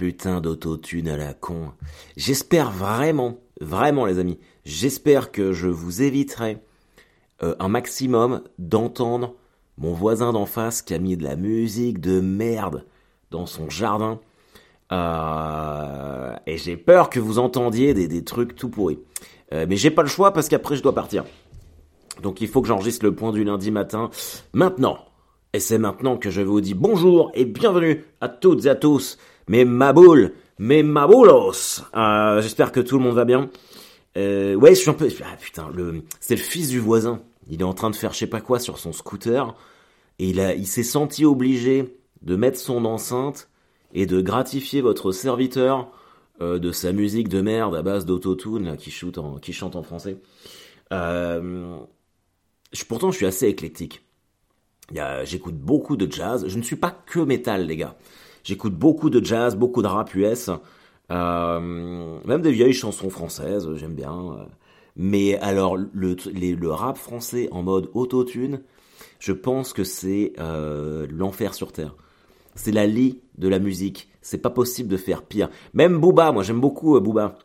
putain d'autotune à la con. J'espère vraiment, vraiment les amis, j'espère que je vous éviterai euh, un maximum d'entendre mon voisin d'en face qui a mis de la musique de merde dans son jardin. Euh, et j'ai peur que vous entendiez des, trucs tout pourris. Euh, mais j'ai pas le choix parce qu'après je dois partir. Donc il faut que j'enregistre le point du lundi matin maintenant. Et c'est maintenant que je vous dis bonjour et bienvenue à toutes et à tous, mes maboules, mes maboulos. Euh, J'espère que tout le monde va bien. Euh, ouais, je suis un peu... Ah putain, le... c'est le fils du voisin. Il est en train de faire je sais pas quoi sur son scooter. Et il, a... il s'est senti obligé de mettre son enceinte et de gratifier votre serviteur euh, de sa musique de merde à base d'autotune qui, en... qui chante en français. Euh, pourtant, je suis assez éclectique. J'écoute beaucoup de jazz. Je ne suis pas que métal, les gars. J'écoute beaucoup de jazz, beaucoup de rap US, euh, même des vieilles chansons françaises, j'aime bien. Mais alors, le, le rap français en mode autotune, je pense que c'est euh, l'enfer sur Terre. C'est la lie de la musique. C'est pas possible de faire pire. Même Booba, moi j'aime beaucoup euh, Booba.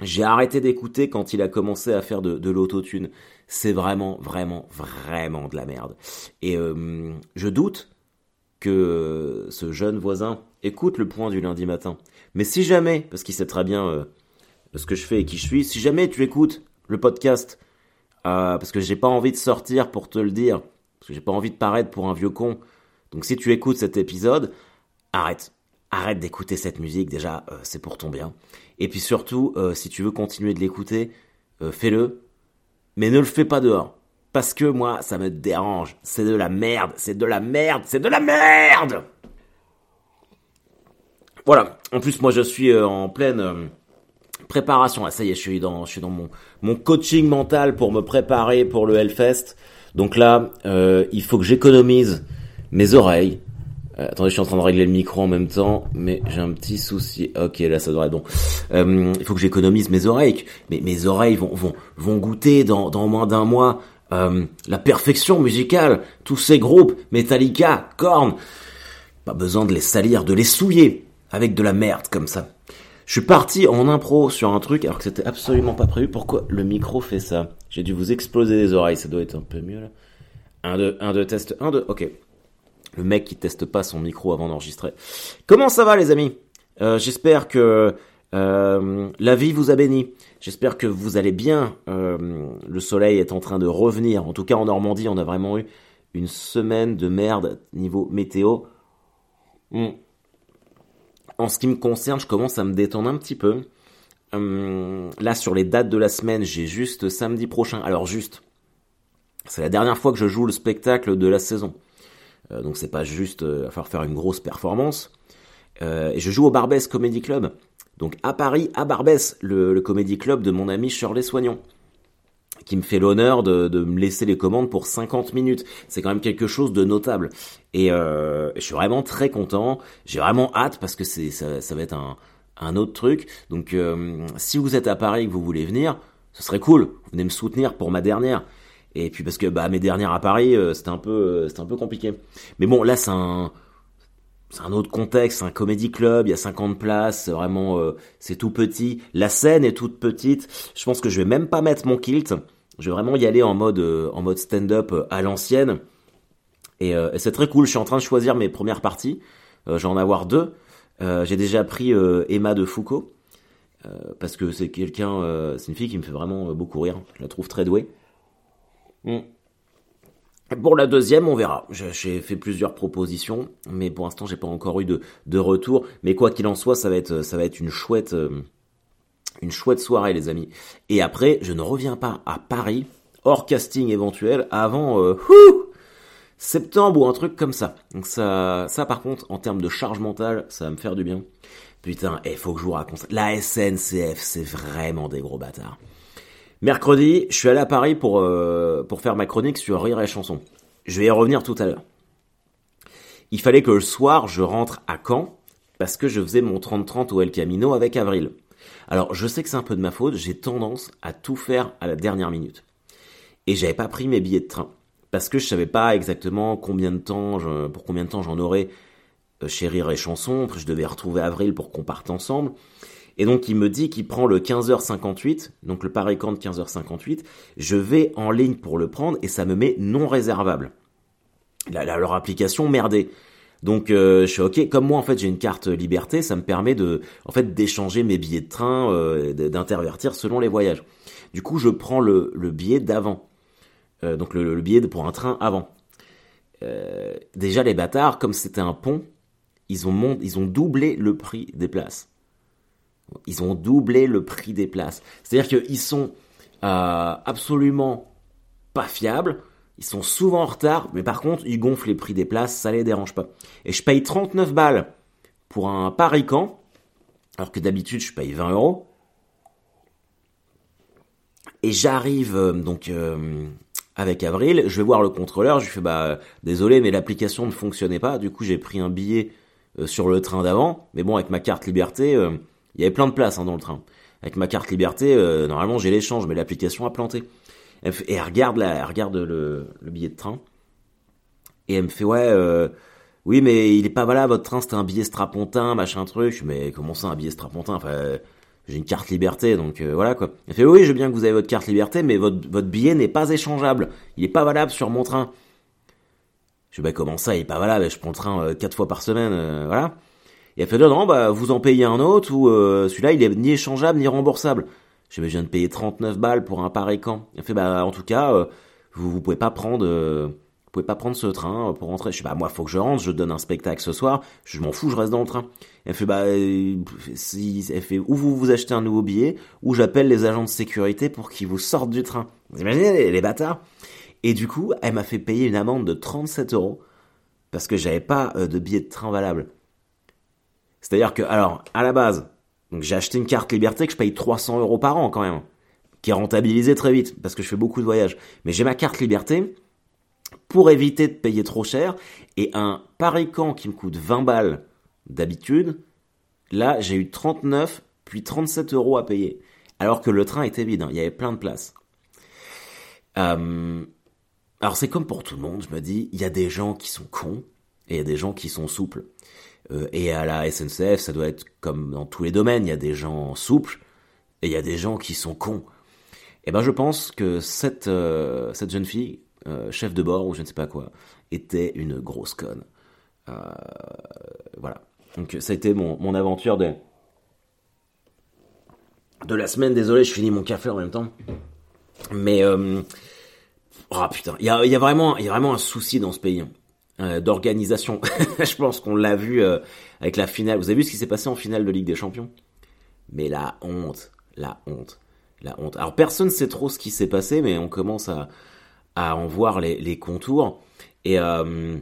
J'ai arrêté d'écouter quand il a commencé à faire de, de l'autotune. C'est vraiment, vraiment, vraiment de la merde. Et euh, je doute que ce jeune voisin écoute le point du lundi matin. Mais si jamais, parce qu'il sait très bien euh, ce que je fais et qui je suis, si jamais tu écoutes le podcast, euh, parce que j'ai pas envie de sortir pour te le dire, parce que j'ai pas envie de paraître pour un vieux con. Donc si tu écoutes cet épisode, arrête. Arrête d'écouter cette musique, déjà, euh, c'est pour ton bien. Et puis surtout, si tu veux continuer de l'écouter, fais-le, mais ne le fais pas dehors. Parce que moi, ça me dérange. C'est de la merde, c'est de la merde, c'est de la merde Voilà. En plus, moi, je suis en pleine préparation. Ah, ça y est, je suis dans, mon, coaching mental pour me préparer pour le Hellfest. Donc là, il faut que j'économise mes oreilles. Euh, attendez, je suis en train de régler le micro en même temps, mais j'ai un petit souci. Ok, là, ça devrait être bon. Euh, il faut que j'économise mes oreilles. Mais mes oreilles vont vont vont goûter dans dans moins d'un mois euh, la perfection musicale. Tous ces groupes, Metallica, Korn. Pas besoin de les salir, de les souiller avec de la merde comme ça. Je suis parti en impro sur un truc alors que c'était absolument pas prévu. Pourquoi le micro fait ça? J'ai dû vous exploser les oreilles. Ça doit être un peu mieux là. 1, 2, 1, 2, test, 1, 2, ok. Le mec qui teste pas son micro avant d'enregistrer. Comment ça va les amis? Euh, J'espère que euh, la vie vous a béni. J'espère que vous allez bien. Euh, le soleil est en train de revenir. En tout cas en Normandie, on a vraiment eu une semaine de merde niveau météo. Hmm. En ce qui me concerne, je commence à me détendre un petit peu. Hum, là, sur les dates de la semaine, j'ai juste samedi prochain. Alors juste, c'est la dernière fois que je joue le spectacle de la saison. Euh, donc c'est pas juste falloir faire une grosse performance. Et je joue au Barbès Comedy Club. Donc à Paris, à Barbès, le, comédie club de mon ami Shirley Soignon qui me fait l'honneur de, me laisser les commandes pour 50 minutes. C'est quand même quelque chose de notable. Et euh, je suis vraiment très content. J'ai vraiment hâte parce que c'est ça, va être un, autre truc. Donc euh, si vous êtes à Paris et que vous voulez venir, ce serait cool. Venez me soutenir pour ma dernière. Et puis parce que bah mes dernières à Paris, euh, c'était un peu c'était un peu compliqué. Mais bon, là c'est un c'est un autre contexte, c'est un comédie club, il y a 50 places, vraiment euh, c'est tout petit, la scène est toute petite. Je pense que je vais même pas mettre mon kilt. Je vais vraiment y aller en mode en mode stand-up à l'ancienne. Et, c'est très cool, je suis en train de choisir mes premières parties. je vais en avoir deux. j'ai déjà pris Emma de Foucault parce que c'est quelqu'un c'est une fille qui me fait vraiment beaucoup rire. Je la trouve très douée. Mm. Pour la deuxième, on verra. J'ai fait plusieurs propositions, mais pour l'instant, j'ai pas encore eu de, de retour. Mais quoi qu'il en soit, ça va être, une chouette, euh, une chouette soirée, les amis. Et après, je ne reviens pas à Paris, hors casting éventuel, avant euh, septembre ou un truc comme ça. Ça, par contre, en termes de charge mentale, ça va me faire du bien. Putain, il faut que je vous raconte. La SNCF, c'est vraiment des gros bâtards. Mercredi, je suis allé à Paris pour, euh, pour faire ma chronique sur Rire et Chanson. Je vais y revenir tout à l'heure. Il fallait que le soir, je rentre à Caen parce que je faisais mon 30-30 au El Camino avec Avril. Alors, je sais que c'est un peu de ma faute, j'ai tendance à tout faire à la dernière minute. Et j'avais pas pris mes billets de train parce que je savais pas exactement combien de temps, pour combien de temps j'en aurais chez Rire et Chanson. Après, je devais retrouver Avril pour qu'on parte ensemble. Et donc, il me dit qu'il prend le 15h58, donc le Paris Camp de 15h58. Je vais en ligne pour le prendre et ça me met non réservable. Là, leur application merdée. Donc euh, je suis ok. Comme moi en fait j'ai une carte liberté, ça me permet de en fait d'échanger mes billets de train, euh, d'intervertir selon les voyages. Du coup je prends le, le billet d'avant, euh, donc le, le, billet pour un train avant. Déjà les bâtards, comme c'était un pont, ils ont ils ont doublé le prix des places. Ils ont doublé le prix des places. C'est-à-dire qu'ils sont euh, absolument pas fiables. Ils sont souvent en retard, mais par contre, ils gonflent les prix des places, ça les dérange pas. Et je paye 39 balles pour un Paris-Camp, alors que d'habitude, je paye 20 euros. Et j'arrive euh, donc euh, avec Avril, je vais voir le contrôleur, je lui fais bah désolé mais l'application ne fonctionnait pas, du coup j'ai pris un billet sur le train d'avant, mais bon avec ma carte liberté, il y avait plein de places hein, dans le train. Avec ma carte liberté, euh, normalement j'ai l'échange, mais l'application a planté. et elle regarde là, elle regarde le, billet de train. Et elle me fait ouais, euh, oui mais il est pas valable votre train, c'était un billet strapontin, machin truc. Mais comment ça un billet strapontin? Enfin, j'ai une carte liberté, donc euh, voilà quoi. Elle fait oui, je veux bien que vous avez votre carte liberté, mais votre, votre billet n'est pas échangeable. Il est pas valable sur mon train. Je dis bah comment ça, il est pas valable? Je prends le train quatre fois par semaine, voilà. Et elle fait, non, non, bah, vous en payez un autre, ou euh, celui-là, il est ni échangeable, ni remboursable. Je je viens de payer 39 balles pour un pareil camp. Elle fait, bah, en tout cas, euh, vous, vous pouvez pas prendre, euh, pouvez pas prendre ce train pour rentrer. Je dis, bah, moi, faut que je rentre, je donne un spectacle ce soir, je m'en fous, je reste dans le train. Elle fait, bah, si, elle fait, ou vous vous achetez un nouveau billet, ou j'appelle les agents de sécurité pour qu'ils vous sortent du train. Vous imaginez les, les bâtards? Et du coup, elle m'a fait payer une amende de 37 euros parce que j'avais pas de billet de train valable. C'est-à-dire que, alors, à la base, j'ai acheté une carte liberté que je paye 300 euros par an quand même, qui est rentabilisée très vite parce que je fais beaucoup de voyages. Mais j'ai ma carte liberté pour éviter de payer trop cher et un Paris Camp qui me coûte 20 balles d'habitude, là j'ai eu 39 puis 37 euros à payer. Alors que le train était vide, hein. il y avait plein de places. Euh, alors c'est comme pour tout le monde, je me dis, il y a des gens qui sont cons et il y a des gens qui sont souples. Euh, et à la SNCF, ça doit être comme dans tous les domaines, il y a des gens souples et il y a des gens qui sont cons. Et ben je pense que cette, euh, cette jeune fille, euh, chef de bord ou je ne sais pas quoi, était une grosse conne. voilà. Donc ça a été mon, mon aventure de, de la semaine. Désolé, je finis mon café en même temps. Mais... oh putain, il y a, y, a y a vraiment un souci dans ce pays. Euh, d'organisation. je pense qu'on l'a vu euh, avec la finale. Vous avez vu ce qui s'est passé en finale de Ligue des Champions? Mais la honte, la honte, la honte. Alors personne ne sait trop ce qui s'est passé, mais on commence à, à en voir les, les contours. Et, euh,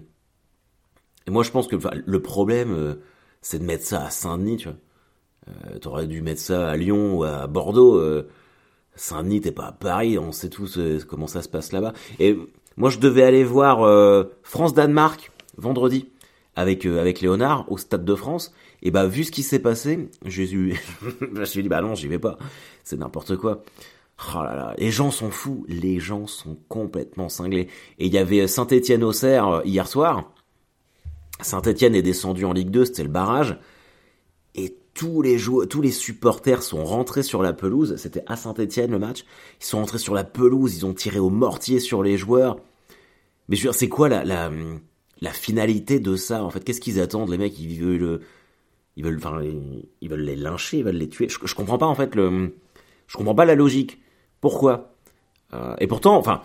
moi je pense que le problème, c'est de mettre ça à Saint-Denis, tu vois. T'aurais dû mettre ça à Lyon ou à Bordeaux. Saint-Denis, t'es pas à Paris, on sait tous comment ça se passe là-bas. Et moi, je devais aller voir euh, France-Danemark vendredi avec euh, avec Léonard au Stade de France. Et bah vu ce qui s'est passé, Jésus, je me suis dit bah non, j'y vais pas. C'est n'importe quoi. Oh là là, les gens sont fous, les gens sont complètement cinglés. Et il y avait Saint-Étienne Auxerre euh, hier soir. Saint-Étienne est descendu en Ligue 2, c'était le barrage. Et tous les joueurs, tous les supporters sont rentrés sur la pelouse. C'était à Saint-Etienne le match. Ils sont rentrés sur la pelouse, ils ont tiré au mortier sur les joueurs. Mais je veux dire, c'est quoi la, la, finalité de ça en fait? Qu'est-ce qu'ils attendent? Les mecs Ils veulent, ils veulent, ils veulent les lyncher, ils veulent les tuer. Je, je comprends pas en fait je comprends pas la logique. Pourquoi? Euh, Et pourtant, enfin,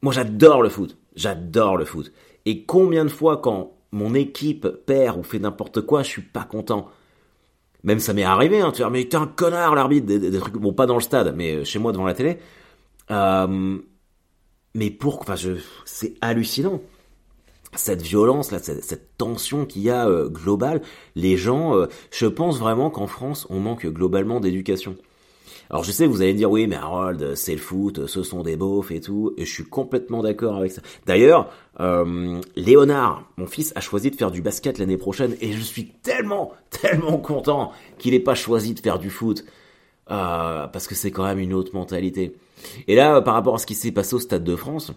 moi j'adore le foot, j'adore le foot. Et combien de fois quand mon équipe perd ou fait n'importe quoi, je suis pas content? Même ça m'est arrivé, hein, tu vois, mais t'es un connard l'arbitre, des, trucs, bon pas dans le stade, mais euh, chez moi devant la télé. Euh, mais pour, enfin, je, c'est hallucinant. Cette violence là, cette, tension qu'il y a euh, globale, les gens, je pense vraiment qu'en France, on manque globalement d'éducation. Alors je sais, vous allez me dire oui, mais Harold, c'est le foot, ce sont des beaufs et tout, et je suis complètement d'accord avec ça. D'ailleurs, Léonard, mon fils, a choisi de faire du basket l'année prochaine, et je suis tellement, tellement content qu'il ait pas choisi de faire du foot, euh, parce que c'est quand même une autre mentalité. Et là, par rapport à ce qui s'est passé au Stade de France,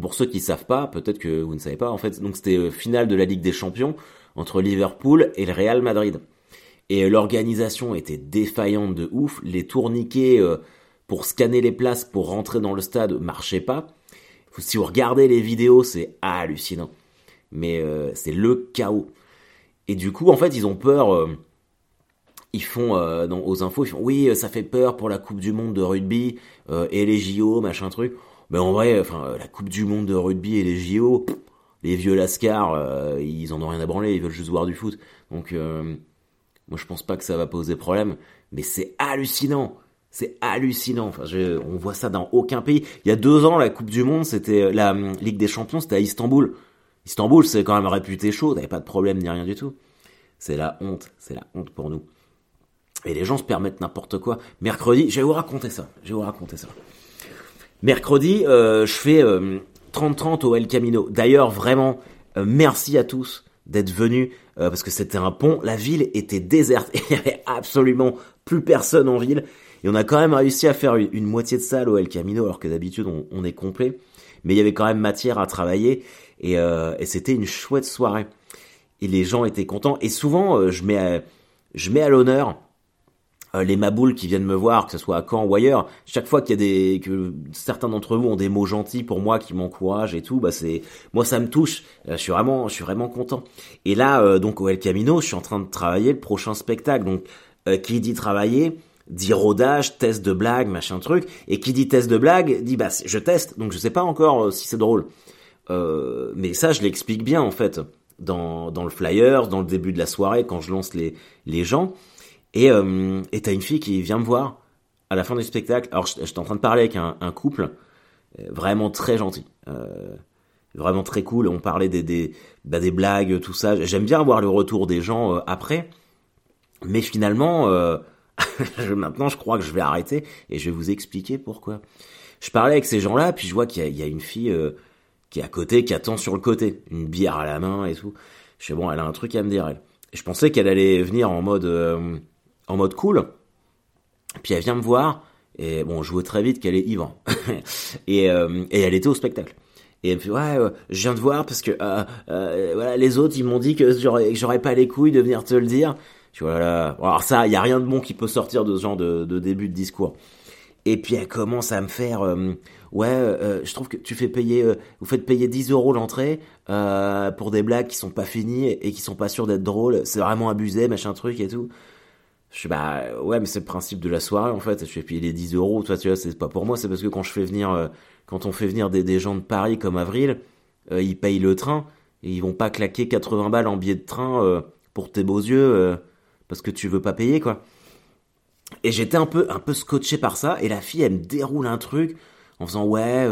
Pour ceux qui savent pas, peut-être que vous ne savez pas, en fait, donc c'était finale de la Ligue des Champions entre Liverpool et le Real Madrid. Et l'organisation était défaillante de ouf, les tourniquets pour scanner les places pour rentrer dans le stade marchaient pas. Si vous regardez les vidéos, c'est hallucinant. Mais c'est le chaos. Et du coup, en fait, ils ont peur ils font euh, aux infos, ils font oui, ça fait peur pour la Coupe du Monde de rugby euh, et les JO, machin truc. Mais en vrai, enfin, euh, la Coupe du Monde de rugby et les JO, les vieux lascars, ils en ont rien à branler, ils veulent juste voir du foot. Donc, moi, je pense pas que ça va poser problème. Mais c'est hallucinant. C'est hallucinant. Enfin, on voit ça dans aucun pays. Il y a deux ans, la Coupe du Monde, c'était la Ligue des Champions, c'était à Istanbul. Istanbul, c'est quand même réputé chaud, t'avais pas de problème ni rien du tout. C'est la honte, c'est la honte pour nous. Et les gens se permettent n'importe quoi. Mercredi, je vais vous raconter ça. Je vais vous raconter ça. Mercredi, euh, je fais 30-30 euh, au El Camino. D'ailleurs, vraiment, euh, merci à tous d'être venus parce que c'était un pont. La ville était déserte il n'y avait absolument plus personne en ville. Et on a quand même réussi à faire une, moitié de salle au El Camino alors que d'habitude on, est complet. Mais il y avait quand même matière à travailler et, et c'était une chouette soirée. Et les gens étaient contents. Et souvent, je mets je mets à l'honneur euh, les maboules qui viennent me voir, que ce soit à Caen ou ailleurs, chaque fois qu'il y a des que certains d'entre vous ont des mots gentils pour moi qui m'encouragent et tout, bah c'est moi ça me touche. Euh, je suis vraiment je suis vraiment content. Et là euh, donc au El Camino, je suis en train de travailler le prochain spectacle. Donc qui dit travailler dit rodage, test de blague, machin truc, et qui dit test de blague dit bah je teste, donc je sais pas encore si c'est drôle. Mais ça je l'explique bien en fait dans dans le flyer, dans le début de la soirée quand je lance les les gens. Et euh, t'as une fille qui vient me voir à la fin du spectacle. Alors j'étais en train de parler avec un, couple euh, vraiment très gentil, euh, vraiment très cool. On parlait des des, bah, des blagues, tout ça. J'aime bien voir le retour des gens après, mais finalement. maintenant, je crois que je vais arrêter et je vais vous expliquer pourquoi. Je parlais avec ces gens-là, puis je vois qu'il y, a une fille qui est à côté, qui attend sur le côté, une bière à la main et tout. Je sais bon, elle a un truc à me dire elle. Et je pensais qu'elle allait venir en mode en mode cool. Puis elle vient me voir, et bon, je vois très vite qu'elle est ivre. et, euh, et elle était au spectacle. Et elle me fait ouais, euh, je viens de voir parce que euh, euh voilà, les autres ils m'ont dit que j'aurais pas les couilles de venir te le dire. Tu vois là. alors ça, il y a rien de bon qui peut sortir de ce genre de, de début de discours. Et puis elle commence à me faire ouais, je trouve que tu fais payer, vous faites payer 10 euros l'entrée pour des blagues qui sont pas finies et qui sont pas sûres d'être drôles. C'est vraiment abusé, machin truc et tout. Je suis bah ouais, mais c'est le principe de la soirée en fait. Je fais payer les 10 euros, toi tu vois, c'est pas pour moi, c'est parce que quand je fais venir, euh, quand on fait venir des, gens de Paris comme Avril, euh, ils payent le train et ils vont pas claquer 80 balles en billet de train euh, pour tes beaux yeux parce que tu veux pas payer quoi. Et j'étais un peu un peu scotché par ça et la fille elle me déroule un truc en faisant ouais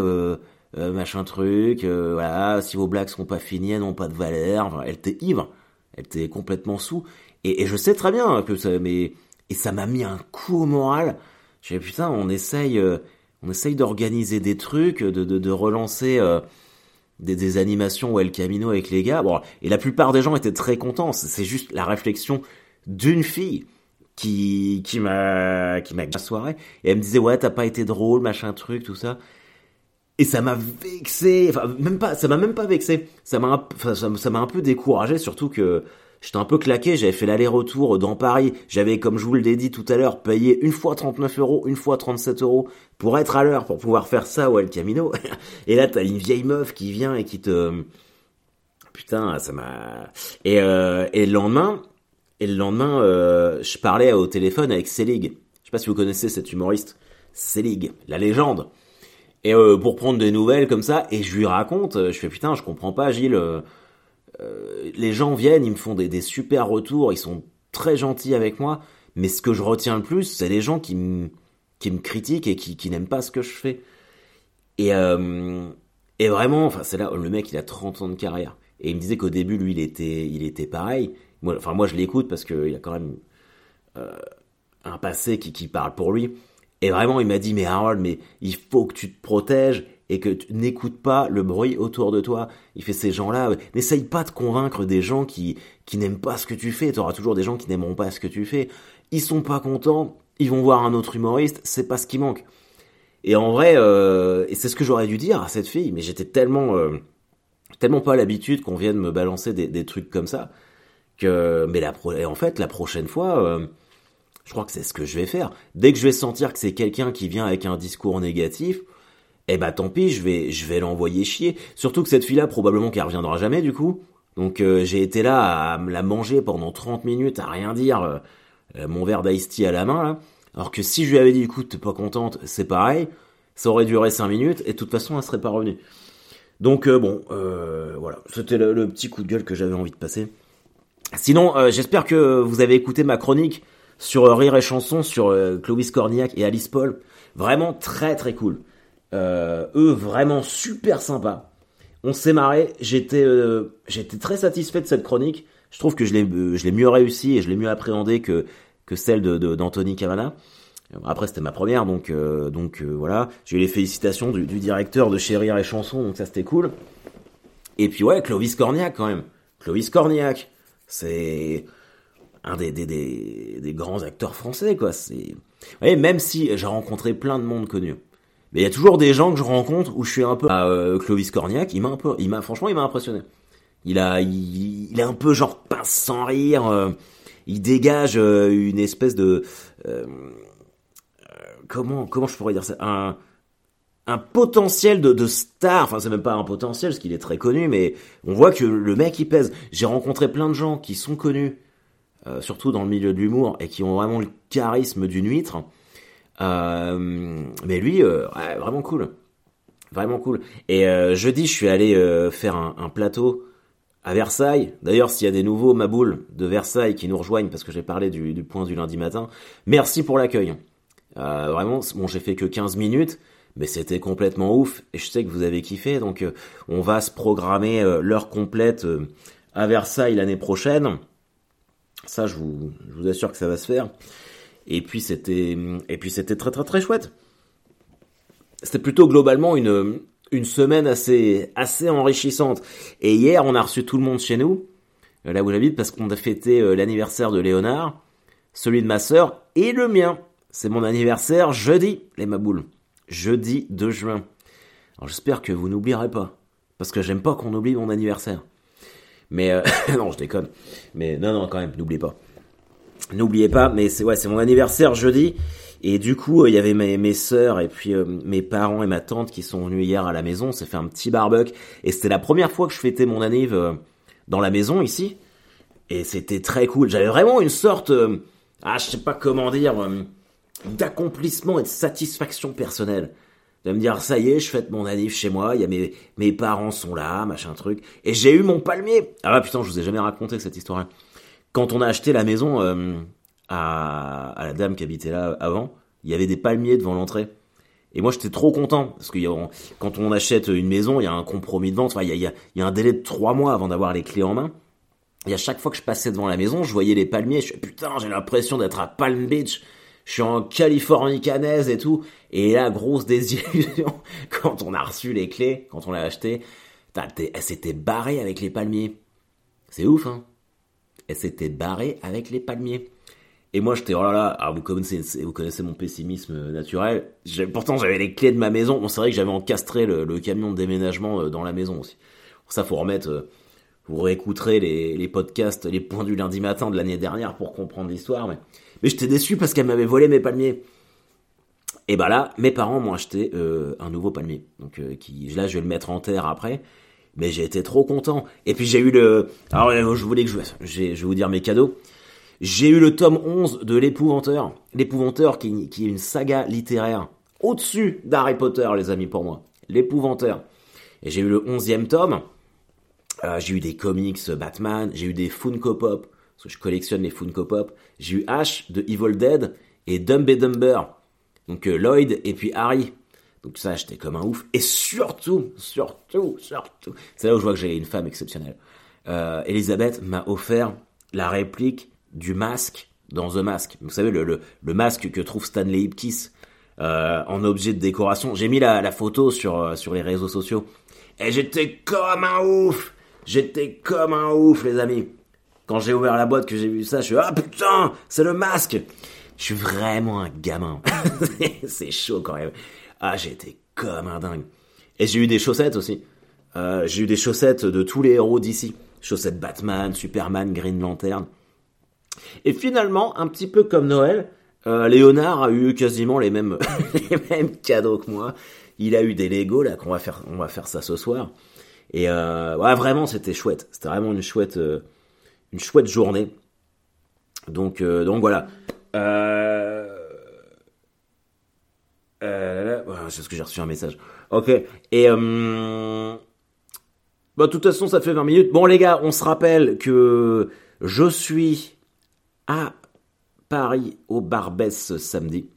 machin truc, voilà si vos blagues sont pas finies, elles n'ont pas de valeur. Enfin, elle était ivre, elle était complètement sous et, je sais très bien que ça, mais et ça m'a mis un coup au moral. Dit putain, on essaye, euh, on essaye d'organiser des trucs, de, de, de relancer euh, des, des, animations ou El Camino avec les gars. Bon, et la plupart des gens étaient très contents. C'est juste la réflexion d'une fille qui qui m'a qui m'a la soirée. Et elle me disait ouais t'as pas été drôle machin truc tout ça. Et ça m'a vexé. Enfin même pas ça m'a même pas vexé. Ça m'a ça m'a un peu découragé surtout que J'étais un peu claqué, j'avais fait l'aller-retour dans Paris. J'avais, comme je vous l'ai dit tout à l'heure, payé une fois 39 euros, une fois 37 euros pour être à l'heure, pour pouvoir faire ça au El Camino. Et là, t'as une vieille meuf qui vient et qui te... Putain, ça m'a... Et, euh, et le lendemain, et le lendemain, euh, je parlais au téléphone avec Selig. Je sais pas si vous connaissez cet humoriste. Selig, la légende. Et euh, pour prendre des nouvelles comme ça, et je lui raconte, je fais putain, je comprends pas, Gilles euh, les gens viennent, ils me font des, super retours, ils sont très gentils avec moi, mais ce que je retiens le plus, c'est les gens qui me, critiquent et qui, n'aiment pas ce que je fais. Et, euh, et vraiment, enfin, c'est là, le mec, il a 30 ans de carrière. Et il me disait qu'au début, lui, il était, il était pareil. Moi, enfin, moi, je l'écoute parce qu'il a quand même euh, un passé qui, qui parle pour lui. Et vraiment, il m'a dit, mais Harold, mais il faut que tu te protèges et que tu n'écoutes pas le bruit autour de toi. Il fait ces gens-là, n'essaye pas de convaincre des gens qui, qui n'aiment pas ce que tu fais. Tu auras toujours des gens qui n'aimeront pas ce que tu fais. Ils sont pas contents, ils vont voir un autre humoriste, c'est pas ce qui manque. Et en vrai, euh, c'est ce que j'aurais dû dire à cette fille, mais j'étais tellement, euh, tellement pas l'habitude qu'on vienne me balancer des, trucs comme ça mais la en fait, la prochaine fois, euh, je crois que c'est ce que je vais faire. Dès que je vais sentir que c'est quelqu'un qui vient avec un discours négatif, eh ben tant pis, je vais, je vais l'envoyer chier. Surtout que cette fille-là, probablement qu'elle reviendra jamais du coup. Donc euh, j'ai été là à me la manger pendant 30 minutes, à rien dire, euh, mon verre d'ice à la main. Alors que si je lui avais dit, écoute, t'es pas contente, c'est pareil, ça aurait duré 5 minutes et de toute façon, elle serait pas revenue. Donc bon, voilà, c'était le, petit coup de gueule que j'avais envie de passer. Sinon, j'espère que vous avez écouté ma chronique sur Rire et Chanson, sur Clovis Cornillac et Alice Paul. Vraiment très très cool. eux, vraiment super sympas. On s'est marré. J'étais, euh, très satisfait de cette chronique. Je trouve que je l'ai, euh, mieux réussi et je l'ai mieux appréhendé que que celle d'Anthony Cavana. Après, c'était ma première, donc euh, donc voilà. J'ai eu les félicitations du, directeur de Chérir et Chansons, donc ça c'était cool. Et puis ouais, Clovis Cornillac quand même. Clovis Cornillac, c'est un des, des, des, grands acteurs français, quoi. C'est, ouais, même si j'ai rencontré plein de monde connu. Mais il y a toujours des gens que je rencontre où je suis un peu à euh, Clovis Cornillac, il m'a un peu il m'a franchement il m'a impressionné. Il a il, il, est un peu genre pince sans rire, euh, il dégage euh, une espèce de comment comment je pourrais dire ça? Un un potentiel de, de star, enfin c'est même pas un potentiel parce qu'il est très connu, mais on voit que le mec il pèse. J'ai rencontré plein de gens qui sont connus, surtout dans le milieu de l'humour, et qui ont vraiment le charisme d'une huître. Euh, mais lui, euh, vraiment cool. Vraiment cool. Et euh, jeudi, je suis allé faire un, plateau à Versailles. D'ailleurs, s'il y a des nouveaux maboules de Versailles qui nous rejoignent, parce que j'ai parlé du, point du lundi matin, merci pour l'accueil. vraiment, bon, j'ai fait que 15 minutes, mais c'était complètement ouf. Et je sais que vous avez kiffé, donc on va se programmer l'heure complète à Versailles l'année prochaine. Ça, je vous, assure que ça va se faire. Et puis c'était et puis c'était très très très chouette. C'était plutôt globalement une semaine assez assez enrichissante. Et hier, on a reçu tout le monde chez nous, euh, là où j'habite, parce qu'on a fêté euh, l'anniversaire de Léonard, celui de ma sœur et le mien. C'est mon anniversaire jeudi, les maboules. Jeudi 2 juin. Alors j'espère que vous n'oublierez pas, parce que j'aime pas qu'on oublie mon anniversaire. Mais euh, non, je déconne. Mais non, non, quand même, n'oubliez pas. N'oubliez pas, mais c'est ouais, c'est mon anniversaire jeudi. Et du coup, euh, il y avait mes, mes sœurs et puis euh, mes parents et ma tante qui sont venus hier à la maison. On fait un petit barbecue. Et c'était la première fois que je fêtais mon anniv dans la maison ici. Et c'était très cool. J'avais vraiment une sorte, ah, je sais pas comment dire, d'accomplissement et de satisfaction personnelle. De me dire, ça y est, je fête mon anniv chez moi, y a mes, mes parents sont là, machin truc. Et j'ai eu mon palmier. Ah putain, je vous ai jamais raconté cette histoire. Hein quand on a acheté la maison euh, à, la dame qui habitait là avant, il y avait des palmiers devant l'entrée. Et moi, j'étais trop content parce que quand on achète une maison, il y a un compromis de vente. Enfin, il y a, il y a un délai de trois mois avant d'avoir les clés en main. Et à chaque fois que je passais devant la maison, je voyais les palmiers. Je suis putain, j'ai l'impression d'être à Palm Beach. Je suis en Californie canaise et tout. Et là, grosse désillusion quand on a reçu les clés, quand on l'a acheté. Elle s'était barrée avec les palmiers. C'est ouf, hein elle s'était barrée avec les palmiers. Et moi, j'étais, oh là là, vous connaissez, vous connaissez mon pessimisme naturel. Pourtant, j'avais les clés de ma maison. Bon, c'est vrai que j'avais encastré le, camion de déménagement euh, dans la maison aussi. Pour ça, faut remettre, euh, vous réécouterez les, les podcasts, les points du lundi matin de l'année dernière pour comprendre l'histoire. Mais, mais j'étais déçu parce qu'elle m'avait volé mes palmiers. Et bah là, mes parents m'ont acheté euh, un nouveau palmier. Donc, qui, là, je vais le mettre en terre après mais j'ai été trop content. Et puis j'ai eu le... Alors euh, je voulais que je... Je vais vous dire mes cadeaux. J'ai eu le tome 11 de l'épouvanteur. L'épouvanteur qui, est une saga littéraire au-dessus d'Harry Potter, les amis, pour moi. L'épouvanteur. Et j'ai eu le 11e tome. Euh, j'ai eu des comics Batman, j'ai eu des Funko Pop, parce que je collectionne les Funko Pop. J'ai eu Ash de Evil Dead et Dumb Dumber. Donc euh, Lloyd et puis Harry. Donc ça, j'étais comme un ouf. Et surtout, surtout, surtout, c'est là où je vois que j'ai une femme exceptionnelle. Euh, Elisabeth m'a offert la réplique du masque dans The Mask. Vous savez, le, le, masque que trouve Stanley Ipkiss euh, en objet de décoration. J'ai mis la, la photo sur, euh, sur les réseaux sociaux. Et j'étais comme un ouf J'étais comme un ouf, les amis. Quand j'ai ouvert la boîte, que j'ai vu ça, je suis ah putain, c'est le masque. Je suis vraiment un gamin. c'est chaud quand même. Ah, été comme un dingue. Et j'ai eu des chaussettes aussi. Euh, j'ai eu des chaussettes de tous les héros d'ici. Chaussettes Batman, Superman, Green Lantern. Et finalement, un petit peu comme Noël, euh, Léonard a eu quasiment les mêmes, les mêmes cadeaux que moi. Il a eu des Lego là qu'on va faire, on va faire ça ce soir. Et euh, ouais, vraiment, c'était chouette. C'était vraiment une chouette, euh, une chouette journée. Donc, euh, donc voilà. Euh, euh, c'est ce que j'ai reçu un message. Ok. Et euh, bah, de toute façon, ça fait 20 minutes. Bon, les gars, on se rappelle que je suis à Paris au Barbès samedi.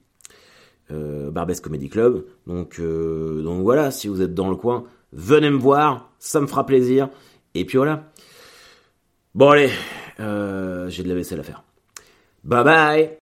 Euh, Barbès Comedy Club. Donc, donc voilà, si vous êtes dans le coin, venez me voir, ça me fera plaisir. Et puis voilà. Bon allez, euh, j'ai de la vaisselle à faire. Bye bye